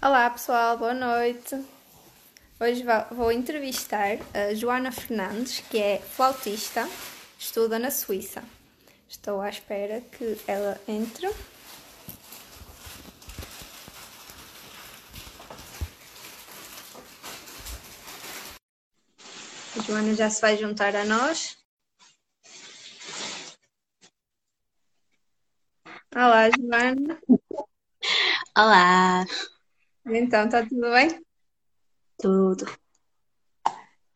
Olá pessoal, boa noite. Hoje vou entrevistar a Joana Fernandes, que é flautista, estuda na Suíça. Estou à espera que ela entre. A Joana já se vai juntar a nós. Olá, Joana. Olá. Então, está tudo bem? Tudo.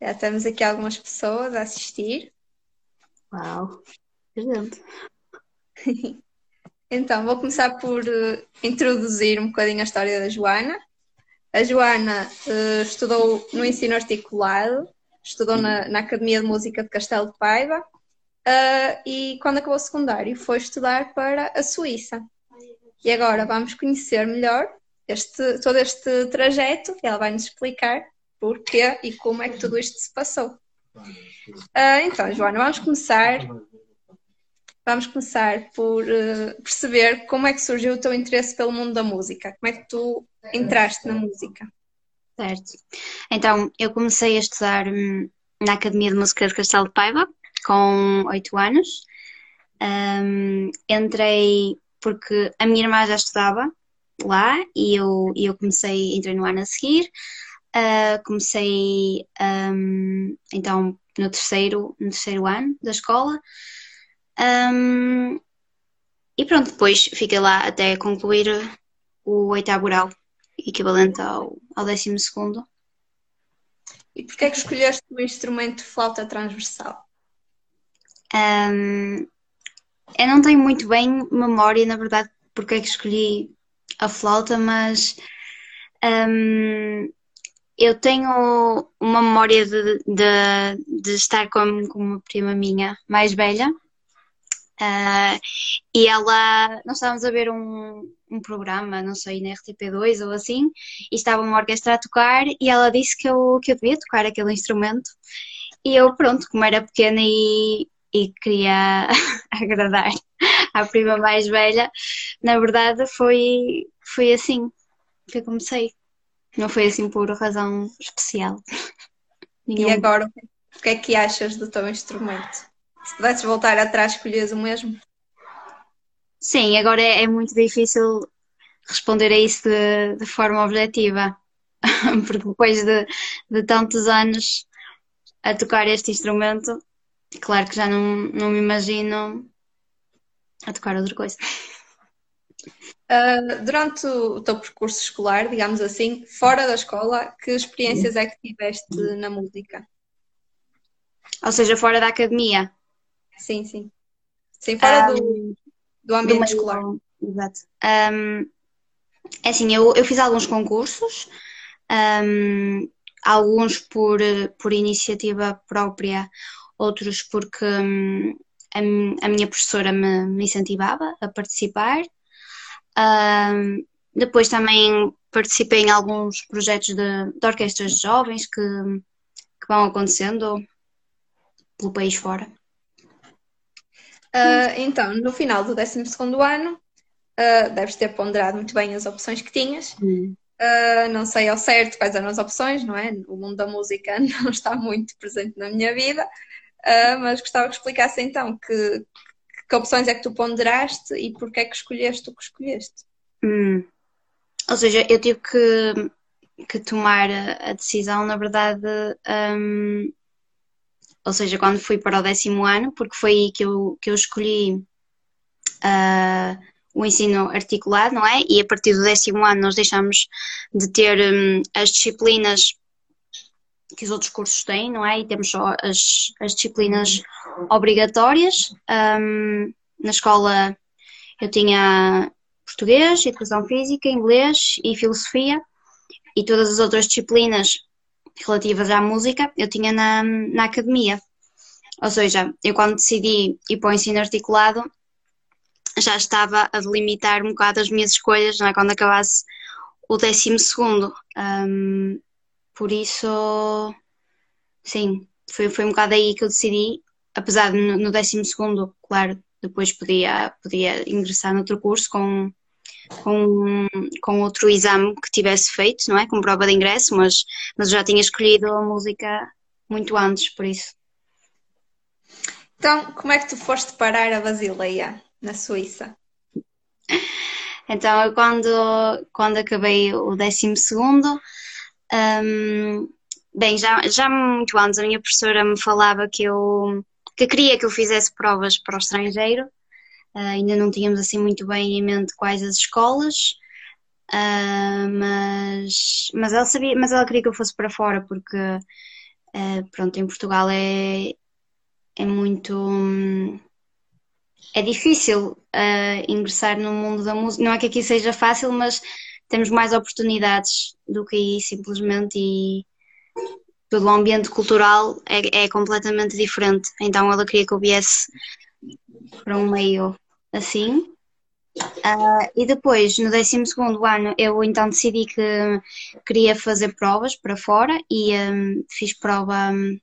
Já temos aqui algumas pessoas a assistir. Uau, presente. Então, vou começar por uh, introduzir um bocadinho a história da Joana. A Joana uh, estudou no ensino articulado, estudou na, na, Academia de Música de Castelo de Paiva uh, e, quando acabou o secundário, foi estudar para a Suíça. E agora vamos conhecer melhor este, todo este trajeto ela vai nos explicar porquê e como é que tudo isto se passou. Uh, então, Joana, vamos começar. Vamos começar por uh, perceber como é que surgiu o teu interesse pelo mundo da música. Como é que tu entraste na música? Certo. Então, eu comecei a estudar hum, na Academia de Música de Castelo de Paiva com oito anos. Um, entrei porque a minha irmã já estudava lá e eu, eu comecei, entrei no ano a seguir, uh, comecei um, então no terceiro, no terceiro ano da escola um, e pronto, depois fiquei lá até concluir o oitavo grau, equivalente ao, ao décimo segundo. E porquê é que escolheste o instrumento de flauta transversal? Um, eu não tenho muito bem memória, na verdade, porque é que escolhi a flauta, mas um, eu tenho uma memória de, de, de estar com, com, uma prima minha mais velha uh, e ela, nós estávamos a ver um, um programa, não sei, na RTP2 ou assim, e estava uma orquestra a tocar e ela disse que eu, que eu devia tocar aquele instrumento. E eu, pronto, como era pequena e, e queria agradar à prima mais velha, na verdade foi, foi assim que eu comecei. Não foi assim por razão especial. E agora, o que é que achas do teu instrumento? Se pudesses voltar atrás, escolhias o mesmo? Sim, agora é, é muito difícil responder a isso de, de forma objetiva, porque depois de, de tantos anos a tocar este instrumento, claro que já não, não me imagino a tocar outra coisa. Uh, durante o teu percurso escolar, digamos assim, fora da escola, que experiências é que tiveste na música? Ou seja, fora da academia? Sim, sim. Sim, fora um, do, do ambiente do escolar. Exato. Um, é assim, eu, eu fiz alguns concursos, um, alguns por, por iniciativa própria, outros porque hum, a, a minha professora me, me, incentivava a participar. Uh, depois também participei em alguns projetos de, de orquestras de jovens que, que vão acontecendo pelo país fora. Uh, então, no final do 12 ano, uh, deves ter ponderado muito bem as opções que tinhas. Uh, não sei ao certo quais eram as opções, não é? O mundo da música não está muito presente na minha vida, mas gostava que explicasse então que, que opções é que tu ponderaste e porque é que escolheste o que escolheste. Hum. Ou seja, eu tive que, que tomar a decisão, na verdade, um, ou seja, quando fui para o décimo ano, porque foi aí que eu, que eu escolhi uh, o ensino articulado, não é? E a partir do décimo ano nós deixamos de ter um, as disciplinas que os outros cursos têm, não é? E temos só as, as disciplinas obrigatórias. Um, na escola eu tinha português, educação física, inglês e filosofia e todas as outras disciplinas relativas à música eu tinha na, na academia. Ou seja, eu quando decidi ir para o ensino articulado já estava a delimitar um bocado as minhas escolhas, não é? Quando acabasse o décimo segundo. Um, por isso, sim, foi, foi um bocado aí que eu decidi, apesar de no, no décimo segundo, claro, depois podia, podia ingressar noutro curso com, com, com outro exame que tivesse feito, não é? Com prova de ingresso, mas, mas já tinha escolhido a música muito antes, por isso. Então, como é que tu foste parar a Basileia, na Suíça? Então, eu quando, quando acabei o décimo segundo, um, bem, já, já muito antes a minha professora me falava que eu que queria que eu fizesse provas para o estrangeiro. Uh, ainda não tínhamos assim muito bem em mente quais as escolas, uh, mas, mas ela sabia, mas ela queria que eu fosse para fora porque uh, pronto, em Portugal é, é muito é difícil ingressar no mundo da música. Não é que aqui seja fácil, mas temos mais oportunidades do que aí simplesmente e todo o ambiente cultural é, é completamente diferente. Então ela queria que eu viesse para um meio assim. Uh, e depois, no 12 ano, eu então decidi que queria fazer provas para fora e um, fiz prova um,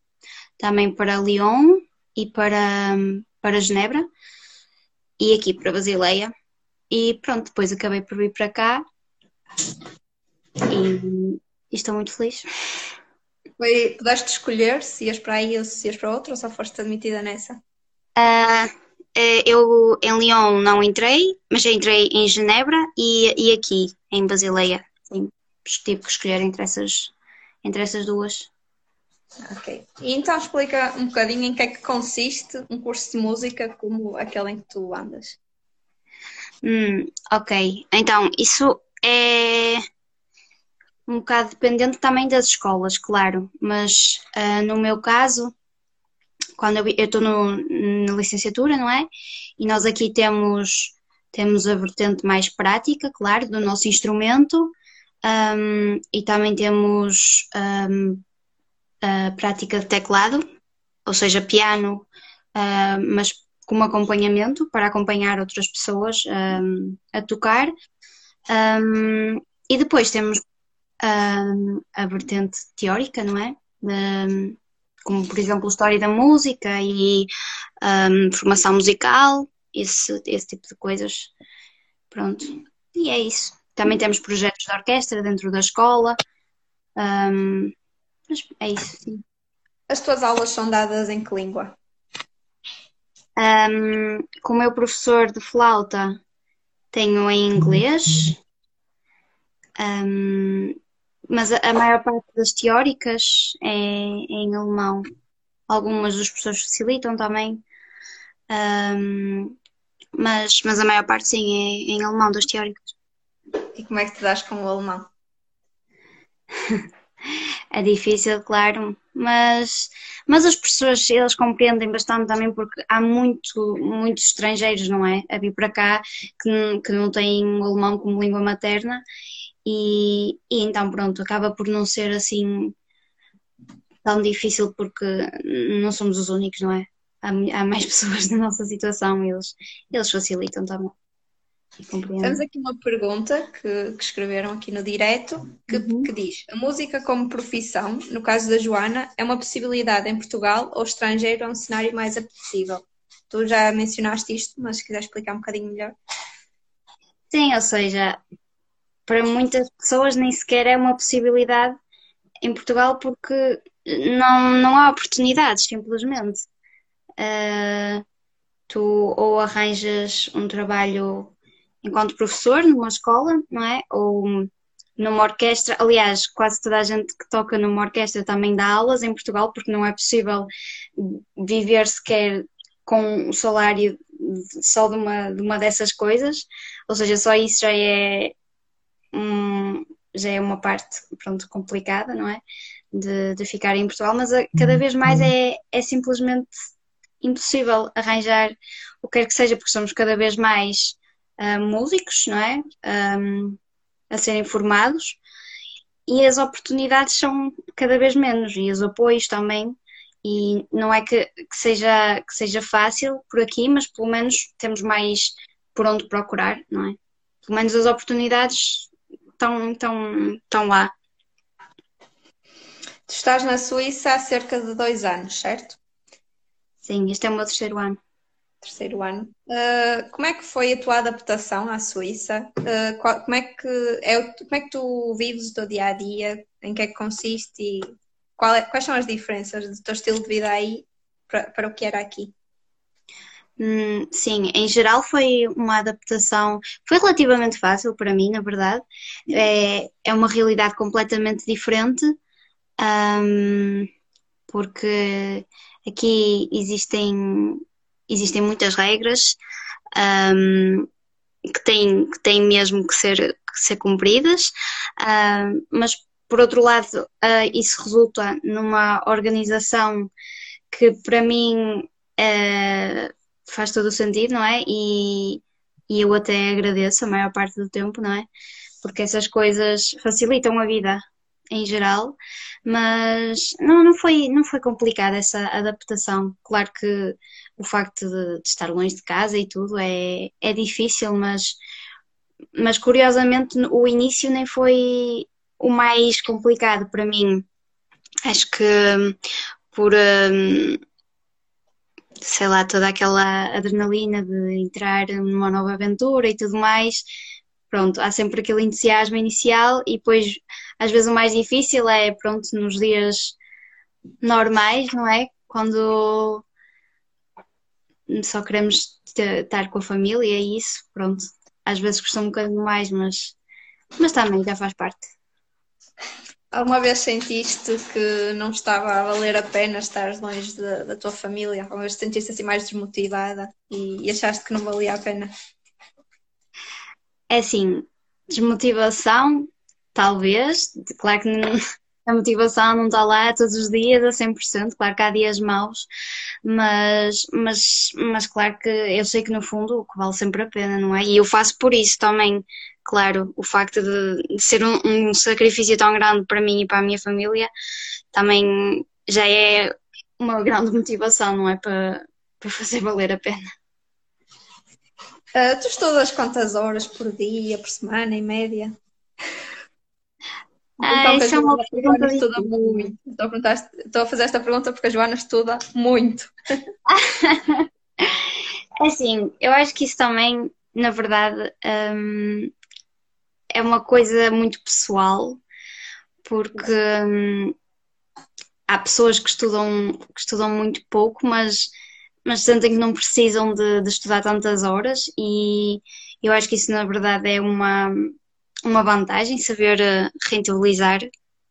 também para Lyon e para, um, para Genebra e aqui para Basileia. E pronto, depois acabei por vir para cá e, estou muito feliz. Foi, pudeste escolher se ias para aí ou se ias para outra ou só foste admitida nessa? Uh, eu em Lyon não entrei, mas já entrei em Genebra e, e aqui em Basileia. Sim, tive que escolher entre essas, entre essas duas. Ok. E então explica um bocadinho em que é que consiste um curso de música como aquele em que tu andas. Hum, ok. Então, isso é um bocado dependente também das escolas, claro, mas uh, no meu caso, quando eu estou na licenciatura, não é? E nós aqui temos, temos a vertente mais prática, claro, do nosso instrumento, um, e também temos um, a prática de teclado, ou seja, piano, uh, mas como acompanhamento para acompanhar outras pessoas um, a tocar. Um, e depois temos um, a vertente teórica, não é? De, como, por exemplo, história da música e formação musical, esse, esse tipo de coisas. Pronto. E é isso. Também temos projetos de orquestra dentro da escola. Um, mas é isso, sim. As tuas aulas são dadas em que língua? Um, com o meu professor de flauta, tenho em inglês, um, mas a, a, maior parte das teóricas é, é, em alemão. Algumas dos professores facilitam também, um, mas, mas a maior parte sim é, é em alemão das teóricas. E como é que te dás com o alemão? é difícil, claro, mas, mas as pessoas eles compreendem bastante também porque há muito, muitos estrangeiros, não é? A vir para cá que, que não têm o alemão como língua materna e, e então pronto, acaba por não ser assim tão difícil porque não somos os únicos, não é? Há, há mais pessoas na nossa situação e eles, eles facilitam também. Temos aqui uma pergunta que, que escreveram aqui no direto que, uhum. que, diz: A música como profissão, no caso da Joana, é uma possibilidade em Portugal ou estrangeiro é um cenário mais apetecível? Tu já mencionaste isto, mas se quiser explicar um bocadinho melhor. Sim, ou seja, para muitas pessoas nem sequer é uma possibilidade em Portugal porque não, não há oportunidades, simplesmente. Uh, tu ou arranjas um trabalho enquanto professor numa escola, não é? Ou numa orquestra. Aliás, quase toda a gente que toca numa orquestra também dá aulas em Portugal, porque não é possível viver sequer com o salário só de uma, de uma dessas coisas. Ou seja, só isso já é, um, já é uma parte pronto, complicada, não é? De, de ficar em Portugal, mas a, cada vez mais é, é simplesmente impossível arranjar o que quer que seja, porque somos cada vez mais uh, músicos, não é? Um, a serem formados e as oportunidades são cada vez menos e os apoios também. E não é que, que, seja, que seja fácil por aqui, mas pelo menos temos mais por onde procurar, não é? Pelo menos as oportunidades estão, estão, estão lá. Tu estás na Suíça há cerca de dois anos, certo? Sim, este é o meu terceiro ano. Terceiro ano. Uh, como é que foi a tua adaptação à Suíça? Uh, qual, como, é que é, como é que tu vives o teu dia a dia? Em que é que consiste e é, quais são as diferenças do teu estilo de vida aí para, o que era aqui? Hum, sim, em geral foi uma adaptação, foi relativamente fácil para mim, na verdade. É, é uma realidade completamente diferente, porque aqui existem existem muitas regras um, que, têm, que têm mesmo que ser, que ser cumpridas, uh, mas por outro lado, uh, isso resulta numa organização que para mim uh, faz todo o sentido, não é? E, e eu até agradeço a maior parte do tempo, não é? Porque essas coisas facilitam a vida em geral, mas não, não, foi, não foi complicada essa adaptação. Claro que o facto de, de, estar longe de casa e tudo é, é difícil, mas, mas curiosamente o início nem foi o mais complicado para mim. Acho que por hum, sei lá, toda aquela adrenalina de entrar numa nova aventura e tudo mais, pronto, há sempre aquele entusiasmo inicial e depois às vezes o mais difícil é, pronto, nos dias normais, não é? Quando só queremos estar com a família e isso, pronto. Às vezes custa um bocadinho mais, mas, mas também já faz parte. Alguma vez sentiste que não estava a valer a pena estar longe da, da tua família? Alguma vez sentiste assim mais desmotivada e, e achaste que não valia a pena? É assim, desmotivação, talvez. Claro que não, a motivação não está lá todos os dias a 100%, claro que há dias maus, mas, mas, mas claro que eu sei que no fundo o que vale sempre a pena, não é? E eu faço por isso também, claro, o facto de, de ser um, um, sacrifício tão grande para mim e para a minha família também já é uma grande motivação, não é? Para, para fazer valer a pena. Uh, tu estudas quantas horas por dia, por semana, em média? Ah, então, é uma pergunta estuda muito. Estou a, perguntar, estou a fazer esta pergunta porque a Joana estuda muito. assim, eu acho que isso também, na verdade, hum, é uma coisa muito pessoal, porque hum, há pessoas que estudam, que estudam muito pouco, mas, mas sentem que não precisam de, de estudar tantas horas, e eu acho que isso, na verdade, é uma uma vantagem saber uh, rentabilizar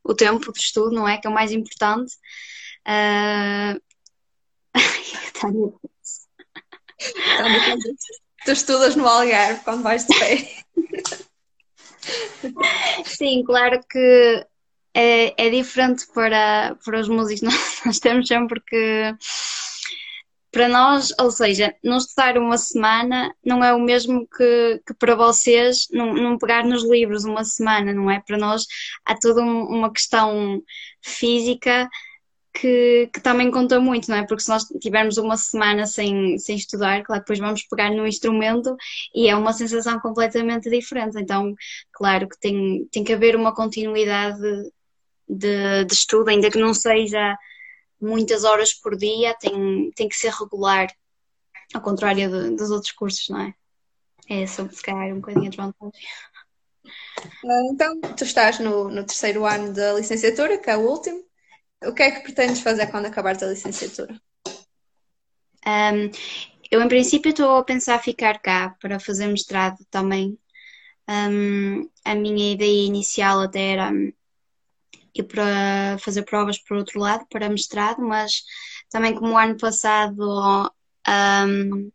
o tempo de estudo, não é? Que é o mais importante. Uh... tu estudas no Algarve quando vais de pé. Sim, claro que é, é diferente para, para os músicos. Nós, nós temos sempre que para nós, ou seja, não estudar uma semana não é o mesmo que, que para vocês não, não, pegar nos livros uma semana, não é? Para nós há toda um, uma questão física que, que, também conta muito, não é? Porque se nós tivermos uma semana sem, sem estudar, claro, depois vamos pegar no instrumento e é uma sensação completamente diferente. Então, claro que tem, tem que haver uma continuidade de, de estudo, ainda que não seja muitas horas por dia, tem, tem que ser regular, ao contrário de, dos outros cursos, não é? É só se calhar um bocadinho a desvantagem. Ah, então, tu estás no, no terceiro ano da licenciatura, que é o último. O que é que pretendes fazer quando acabares a licenciatura? Um, eu, em princípio, estou a pensar ficar cá para fazer mestrado também. Um, a minha ideia inicial até era e para fazer provas por outro lado, para mestrado, mas também como o ano passado, um,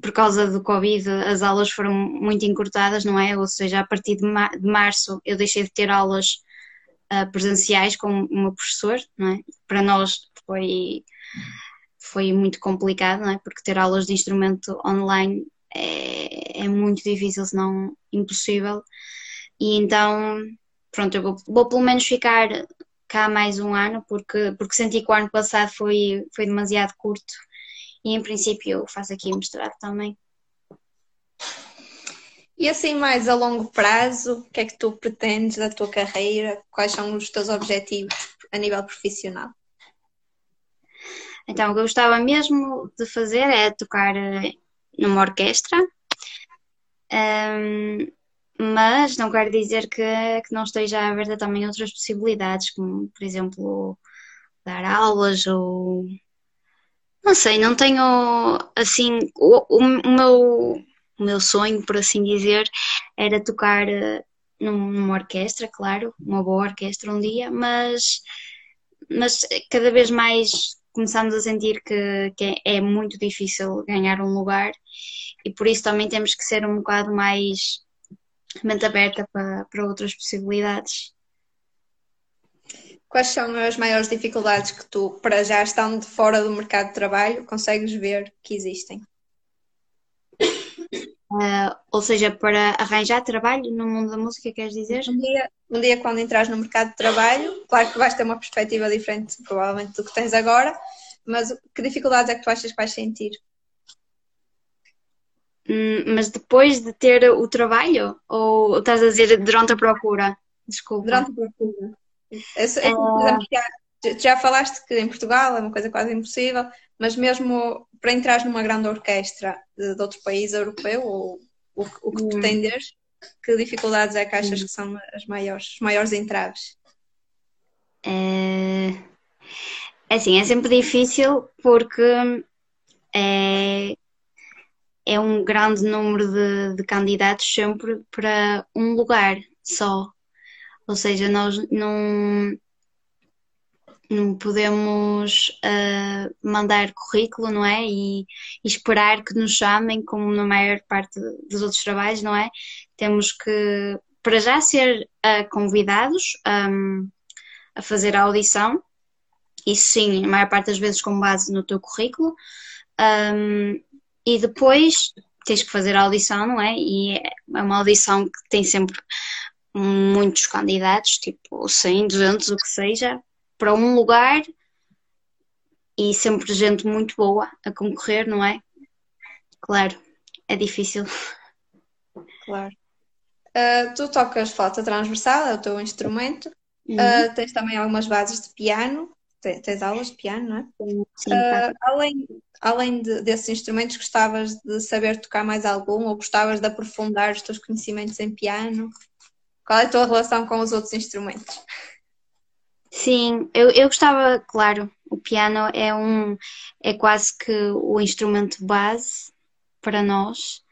por causa do Covid, as aulas foram muito encurtadas, não é? Ou seja, a partir de, março eu deixei de ter aulas uh, presenciais com o meu professor, não é? Para nós foi, foi muito complicado, não é? Porque ter aulas de instrumento online é, é muito difícil, se não impossível. E então pronto, eu vou, vou pelo menos ficar cá mais um ano, porque, porque senti que o ano passado foi, foi demasiado curto e em princípio eu faço aqui mestrado também. E assim, mais a longo prazo, o que é que tu pretendes da tua carreira? Quais são os teus objetivos a nível profissional? Então, o que eu gostava mesmo de fazer é tocar eh, numa orquestra, um, mas não quero dizer que, que não esteja aberta também outras possibilidades, como, por exemplo, dar aulas ou. Não sei, não tenho assim. O, o, o meu, o meu sonho, por assim dizer, era tocar eh, numa orquestra, claro, uma boa orquestra um dia, mas, mas cada vez mais começamos a sentir que, que é muito difícil ganhar um lugar e por isso também temos que ser um bocado mais mente aberta para, para outras possibilidades. Quais são as maiores dificuldades que tu, para já estando fora do mercado de trabalho, consegues ver que existem? Uh, ou seja, para arranjar trabalho no mundo da música, queres dizer? Um dia, um dia, quando entras no mercado de trabalho, claro que vais ter uma perspectiva diferente, provavelmente, do que tens agora, mas que dificuldades é que tu achas que vais sentir? Hum, mas depois de ter o trabalho? Ou estás a dizer durante a procura? Desculpa. Durante a procura. Esse, é... já, já falaste que em Portugal é uma coisa quase impossível, mas mesmo para entrar numa grande orquestra de, de outro país europeu, ou o, o que hum. pretenderes, que dificuldades é que achas hum. que são as maiores, os maiores entraves? É... é assim, é sempre difícil porque é, é um grande número de, de candidatos sempre para um lugar só. Ou seja, nós não, não podemos uh, mandar currículo, não é? E, e, esperar que nos chamem, como na maior parte dos outros trabalhos, não é? Temos que, para já, ser uh, convidados um, a fazer a audição, isso sim, a maior parte das vezes com base no teu currículo. Um, e depois tens que fazer a audição, não é? E é uma audição que tem sempre muitos candidatos, tipo 100, 200, o que seja, para um lugar e sempre gente muito boa a concorrer, não é? Claro, é difícil. Claro. Uh, tu tocas flauta transversal, é o teu instrumento. Uhum. Uh, tens também algumas bases de piano. Tens, tens aulas de piano, não é? Sim, uh, além além de, desses instrumentos, gostavas de saber tocar mais algum ou gostavas de aprofundar os teus conhecimentos em piano? Qual é a tua relação com os outros instrumentos? Sim, eu, eu gostava, claro, o piano é um é quase que o instrumento base para nós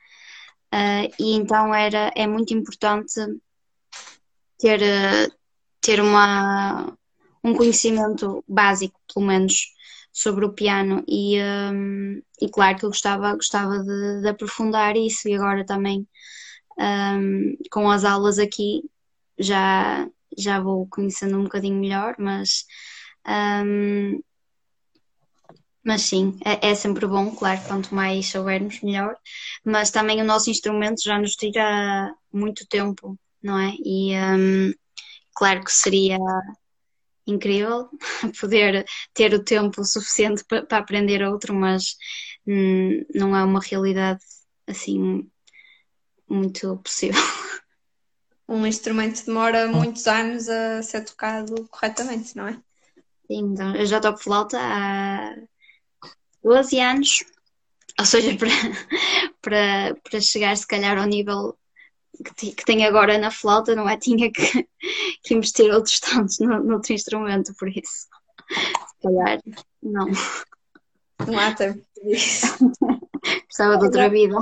uh, e então era é muito importante ter ter uma um conhecimento básico pelo menos sobre o piano e, um, e claro que eu gostava, gostava de, de aprofundar isso e agora também um, com as aulas aqui já, já vou conhecendo um bocadinho melhor, mas, um, mas sim, é, é, sempre bom, claro, quanto mais soubermos melhor, mas também o nosso instrumento já nos tira muito tempo, não é? E um, claro que seria incrível poder ter o tempo suficiente para, aprender outro, mas hum, não é uma realidade assim muito possível. Um instrumento demora muitos anos a ser tocado corretamente, não é? Sim, então eu já toco flauta há 12 anos, ou seja, para, para, para chegar se calhar ao nível que, que tenho agora na flauta, não é? Tinha que, que investir outros tantos no, no instrumento, por isso. Se calhar, não. Não há tempo disso. Precisava de outra vida.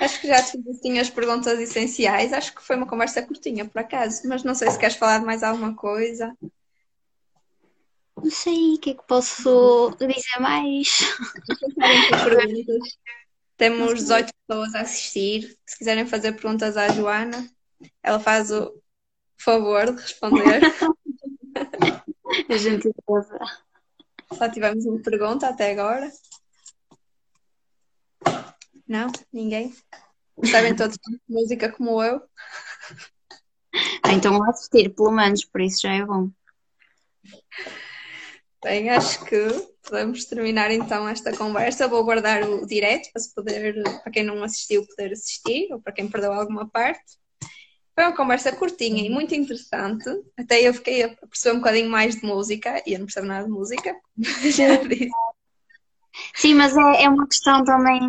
Acho que já te fiz as perguntas essenciais. Acho que foi uma conversa curtinha, por acaso. Mas não sei se queres falar de mais alguma coisa. Não sei o que é que posso dizer mais. Temos 18 pessoas a assistir. Se quiserem fazer perguntas à Joana, ela faz o favor de responder. a gente Só tivemos uma pergunta até agora. Não? Ninguém? Sabem todos música como eu? Ah, então a assistir, pelo menos, por isso já é bom. Bem, acho que podemos terminar então esta conversa. Vou guardar o direto para, poder, para quem não assistiu poder assistir ou para quem perdeu alguma parte. Foi uma conversa curtinha e muito interessante. Até eu fiquei a perceber um bocadinho mais de música e eu não percebo nada de música. Já disse. Sim, mas é, é uma questão também,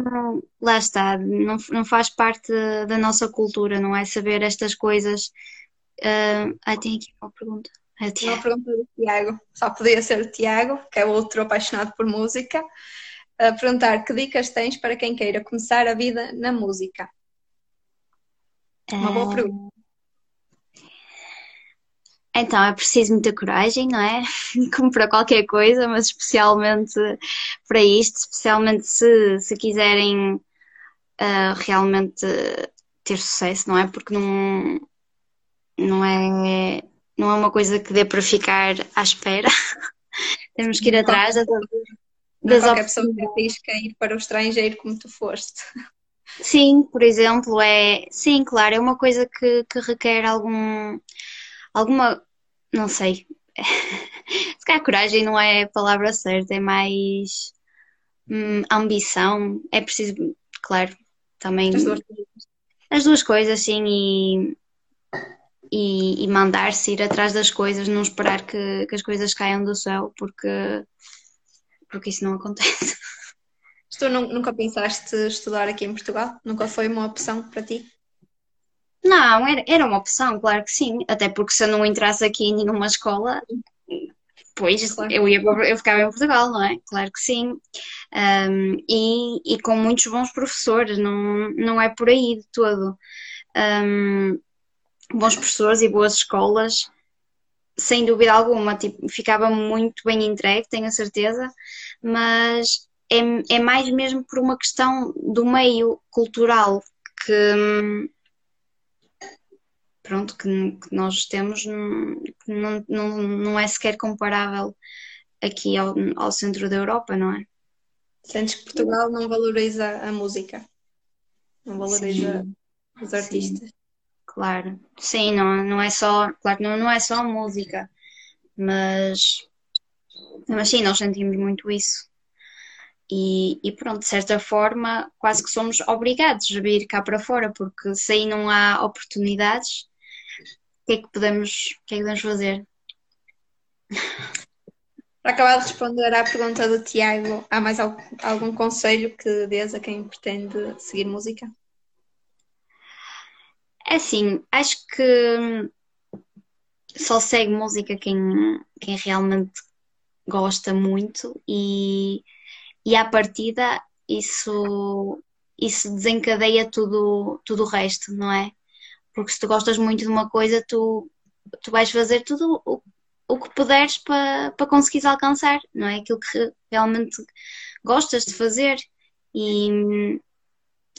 lá está, não, não faz parte da nossa cultura, não é? Saber estas coisas. Uh, ah, tem aqui uma pergunta. É uma pergunta do Tiago, só podia ser o Tiago, que é outro apaixonado por música, a perguntar que dicas tens para quem queira começar a vida na música? Uma boa ah, pergunta. Então, é preciso muita coragem, não é? Como para qualquer coisa, mas especialmente para isto, especialmente se, se quiserem uh, realmente ter sucesso, não é? Porque não, não, é, não é uma coisa que dê para ficar à espera. Temos que ir não, atrás das, das qualquer pessoa que ir para o estrangeiro como tu foste. Sim, por exemplo, é. Sim, claro, é uma coisa que, que requer algum alguma, não sei, se calhar coragem não é a palavra certa, é mais hum, ambição, é preciso, claro, também as duas, as duas coisas, sim, e, e, e mandar-se ir atrás das coisas, não esperar que, que as coisas caiam do céu, porque, porque isso não acontece. Tu nunca pensaste estudar aqui em Portugal? Nunca foi uma opção para ti? Não, era, era uma opção, claro que sim. Até porque se eu não entrasse aqui em nenhuma escola, pois claro. eu, ia, eu ficava em Portugal, não é? Claro que sim. Um, e, e com muitos bons professores, não, não é por aí de todo. Um, bons professores e boas escolas, sem dúvida alguma, tipo, ficava muito bem entregue, tenho a certeza, mas é, é mais mesmo por uma questão do meio cultural que pronto, que, que nós temos não, não, não é sequer comparável aqui ao, ao centro da Europa, não é? Sentes que Portugal não valoriza a música, não valoriza sim, os artistas. Sim. Claro, sim, não, não é só, claro não, não é só música, mas, mas sim, nós sentimos muito isso. E, e, pronto, de certa forma, quase que somos obrigados a vir cá para fora, porque se aí não há oportunidades, que é que podemos, o que é que podemos fazer? Para acabar de responder à pergunta do Tiago, há mais algum, algum conselho que dês a quem pretende seguir música? É assim, acho que só segue música quem, quem realmente gosta muito e, e à partida isso, isso desencadeia tudo, tudo o resto, não é? Porque se tu gostas muito de uma coisa, tu, tu vais fazer tudo o, o que puderes para, para conseguires alcançar, não é? Aquilo que realmente gostas de fazer. E,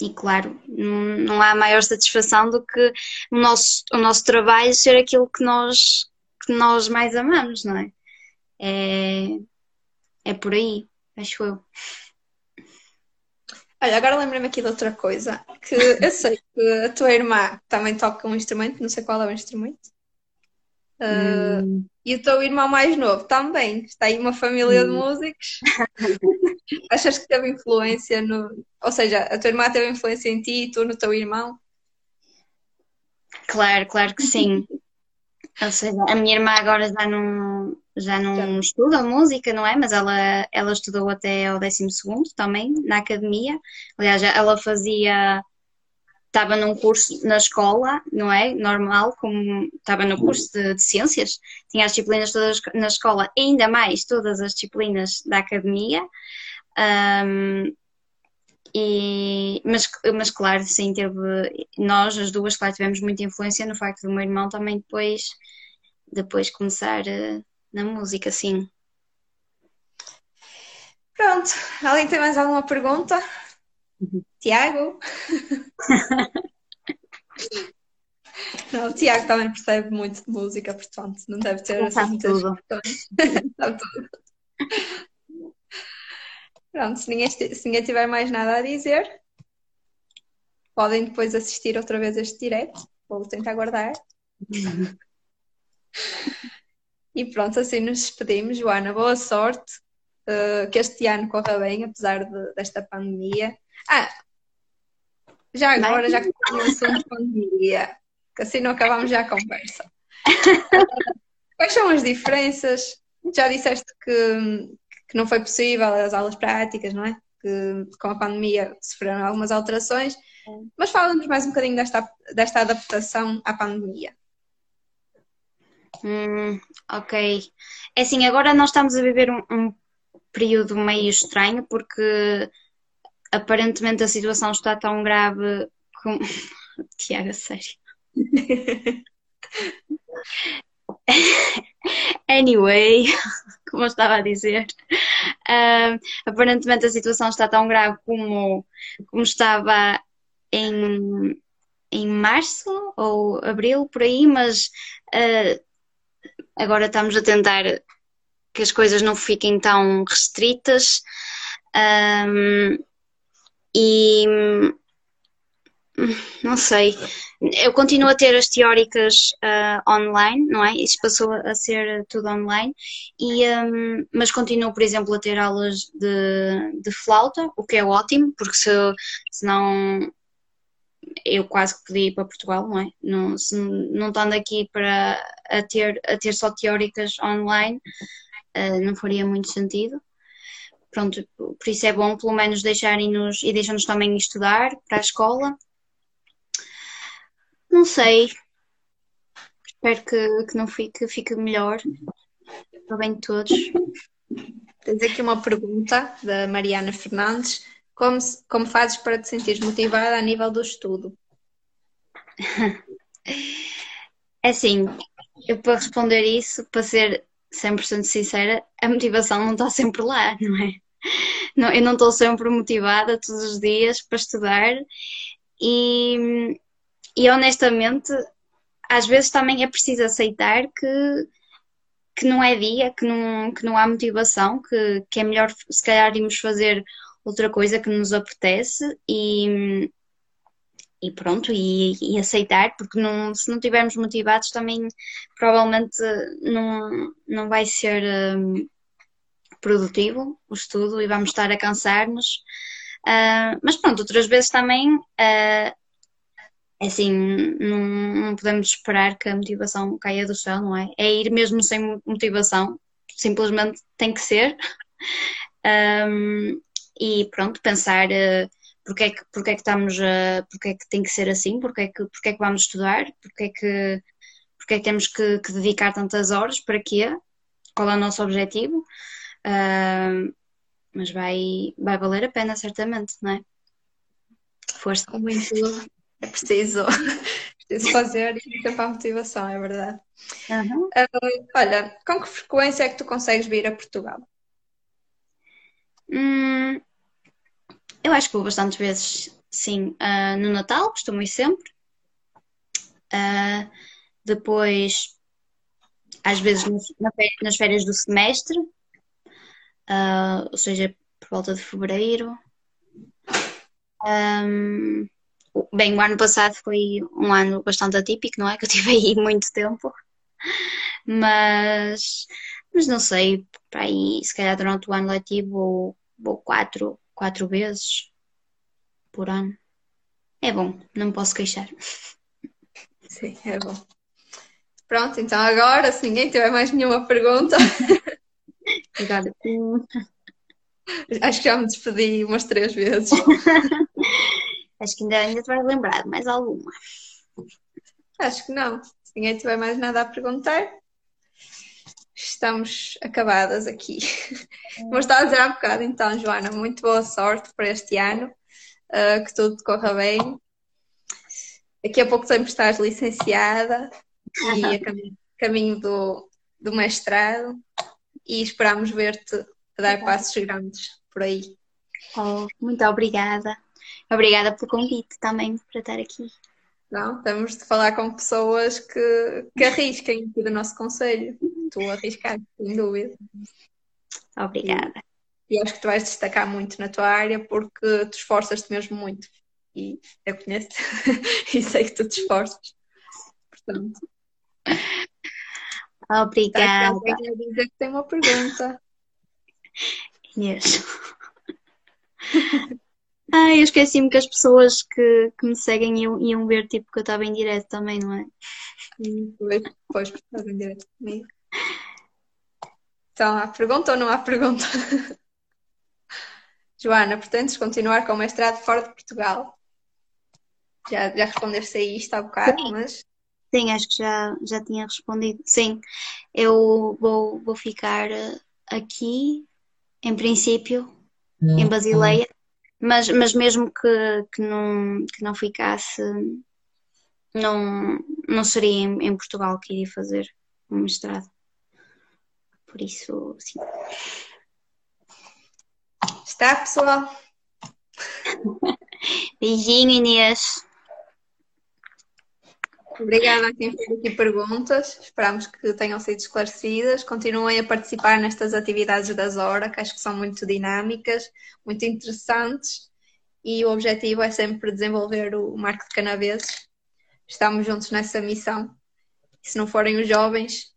e claro, não, há maior satisfação do que o nosso, o nosso trabalho ser aquilo que nós, que nós mais amamos, não é? É, é por aí, acho eu. Olha, agora lembrei-me aqui de outra coisa, que eu sei que a tua irmã também toca um instrumento, não sei qual é o instrumento. Uh, hum. E o teu irmão mais novo também, está aí uma família hum. de músicos. Achas que teve influência no. Ou seja, a tua irmã teve influência em ti e tu no teu irmão? Claro, claro que sim. Ou seja, a minha irmã agora já não, já não estuda música, não é? Mas ela, ela estudou até ao 12 também, na academia. Aliás, ela fazia. Estava num curso na escola, não é? Normal, como estava no curso de, de ciências, tinha as disciplinas todas na escola, ainda mais todas as disciplinas da academia. Um, e, mas, mas claro, sim, teve, nós, as duas, claro, tivemos muita influência no facto do meu irmão também depois, depois começar uh, na música, sim. Pronto, alguém tem mais alguma pergunta? Uhum. Tiago? não, o Tiago também percebe muito de música, portanto, não deve ter assim muitas tudo. sabe tudo. Pronto, se ninguém, se ninguém tiver mais nada a dizer, podem depois assistir outra vez este direto, ou tentar guardar. E pronto, assim nos despedimos. Joana, boa sorte. Uh, que este ano corra bem, apesar de, desta pandemia. Ah, já agora, já que estamos de pandemia, que assim não acabamos já a conversa. Quais são as diferenças? Já disseste que, que não foi possível as aulas práticas, não é? Que com a pandemia sofreram algumas alterações, mas fala-nos mais um bocadinho desta, desta adaptação à pandemia. Hum, ok. É assim, agora nós estamos a viver um, um período meio estranho porque aparentemente a situação está tão grave como. Tiago, sério. anyway, como eu estava a dizer, uh, aparentemente a situação está tão grave como, como estava em, em março ou abril, por aí, mas uh, agora estamos a tentar que as coisas não fiquem tão restritas. Um, e não sei, eu continuo a ter as teóricas uh, online, não é? Isso passou a ser tudo online, e, um, mas continuo, por exemplo, a ter aulas de, de flauta, o que é ótimo, porque se, se não eu quase que podia ir para Portugal, não é? Não, se, não estando aqui para a ter, a ter só teóricas online, uh, não faria muito sentido. Pronto, por isso é bom pelo menos deixarem-nos e deixam-nos também estudar para a escola. Não sei. Espero que, que não fique, fique melhor. Para bem de todos. Tens aqui uma pergunta da Mariana Fernandes. Como, como fazes para te sentir motivada a nível do estudo? É assim, eu para responder isso, para ser 100% sincera, a motivação não está sempre lá, não é? Não, eu não estou sempre motivada todos os dias para estudar e, e honestamente, às vezes também é preciso aceitar que, que não é dia, que não, que não há motivação, que, que é melhor se calhar irmos fazer outra coisa que nos apetece e, e pronto, e, e, aceitar, porque não, se não estivermos motivados também provavelmente não, não vai ser um, produtivo o estudo e vamos estar a cansar-nos. Uh, mas pronto, outras vezes também uh, assim, não, não, podemos esperar que a motivação caia do céu, não é? É ir mesmo sem motivação, simplesmente tem que ser. Um, e pronto, pensar uh, porque, é que, é que estamos a, porque é que tem que ser assim, porque é que, é que vamos estudar, porque é que, porque é que temos que, que dedicar tantas horas, para quê? Qual é o nosso objetivo? Uh, mas vai, vai valer a pena, certamente, não é? Força. Muito. É preciso, preciso fazer e sempre a motivação, é verdade. Uhum. Uh, olha, com que frequência é que tu consegues vir a Portugal? Hum, eu acho que vou bastantes vezes, sim. Uh, no Natal, costumo ir sempre. Uh, depois, às vezes, nas férias do semestre, ou seja, por volta de fevereiro. Um, bem, o ano passado foi um ano bastante atípico, não é? Que eu tive aí muito tempo. Mas, mas não sei, para aí, se calhar durante o ano letivo vou, vou quatro, quatro vezes por ano. É bom, não me posso queixar. Sim, é bom. Pronto, então agora, se ninguém tiver mais nenhuma pergunta. Obrigada. Acho que já me despedi umas três vezes. Acho que ainda, ainda te vais lembrar mais alguma. Acho que não. Se ninguém tiver mais nada a perguntar, estamos acabadas aqui. Vou estar a dizer há bocado, então, Joana, muito boa sorte para este ano, uh, que tudo corra bem. Daqui a pouco sempre estás licenciada e a caminho, caminho do, do mestrado e esperamos ver-te a dar passos grandes por aí. Oh, muito obrigada. Obrigada pelo convite também para estar aqui. Não, temos de falar com pessoas que, que arrisquem do nosso conselho. Tu arriscaste, sem dúvida. Obrigada. E, e acho que tu vais destacar muito na tua área porque tu esforças-te mesmo muito. E eu conheço-te e sei que tu te esforças. Portanto. Obrigada. Tá, dizer que tem uma pergunta. Inês. Ai, Ai, eu esqueci-me que as pessoas que, que me seguem iam, iam ver tipo que eu estava em direto também, não é? Depois estás em direto comigo. Então, há pergunta ou não há pergunta? Joana, pretendes continuar com o mestrado fora de Portugal? Já, já respondeste a isto há bocado, Sim. mas Sim, acho que já, já tinha respondido. Sim, eu vou, vou ficar eh, aqui, em princípio, em Basileia, mas, mas mesmo que, que não, que não ficasse, não, não seria em, em Portugal que iria fazer o mestrado. Por isso, sim. está, pessoal? Beijinho, Inês. Obrigada a quem fez aqui perguntas. Esperamos que tenham sido esclarecidas. Continuem a participar nestas atividades da Zora, que acho que são muito dinâmicas, muito interessantes. E o objetivo é sempre desenvolver o marco de canaveses. Estamos juntos nessa missão. E se não forem os jovens,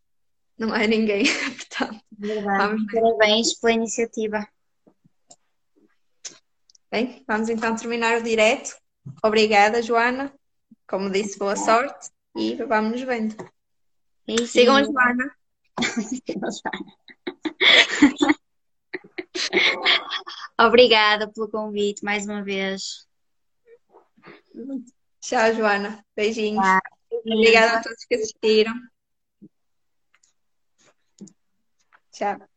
não é ninguém. Portanto. Vamos Parabéns pela iniciativa. bem, vamos então terminar o direto. Obrigada, Joana. Como disse, boa sorte e vamos nos vendo. Beijinho. Sigam a Joana. Obrigada pelo convite mais uma vez. Tchau, Joana. Beijinhos. Tá. Obrigada a todos que assistiram. Tchau.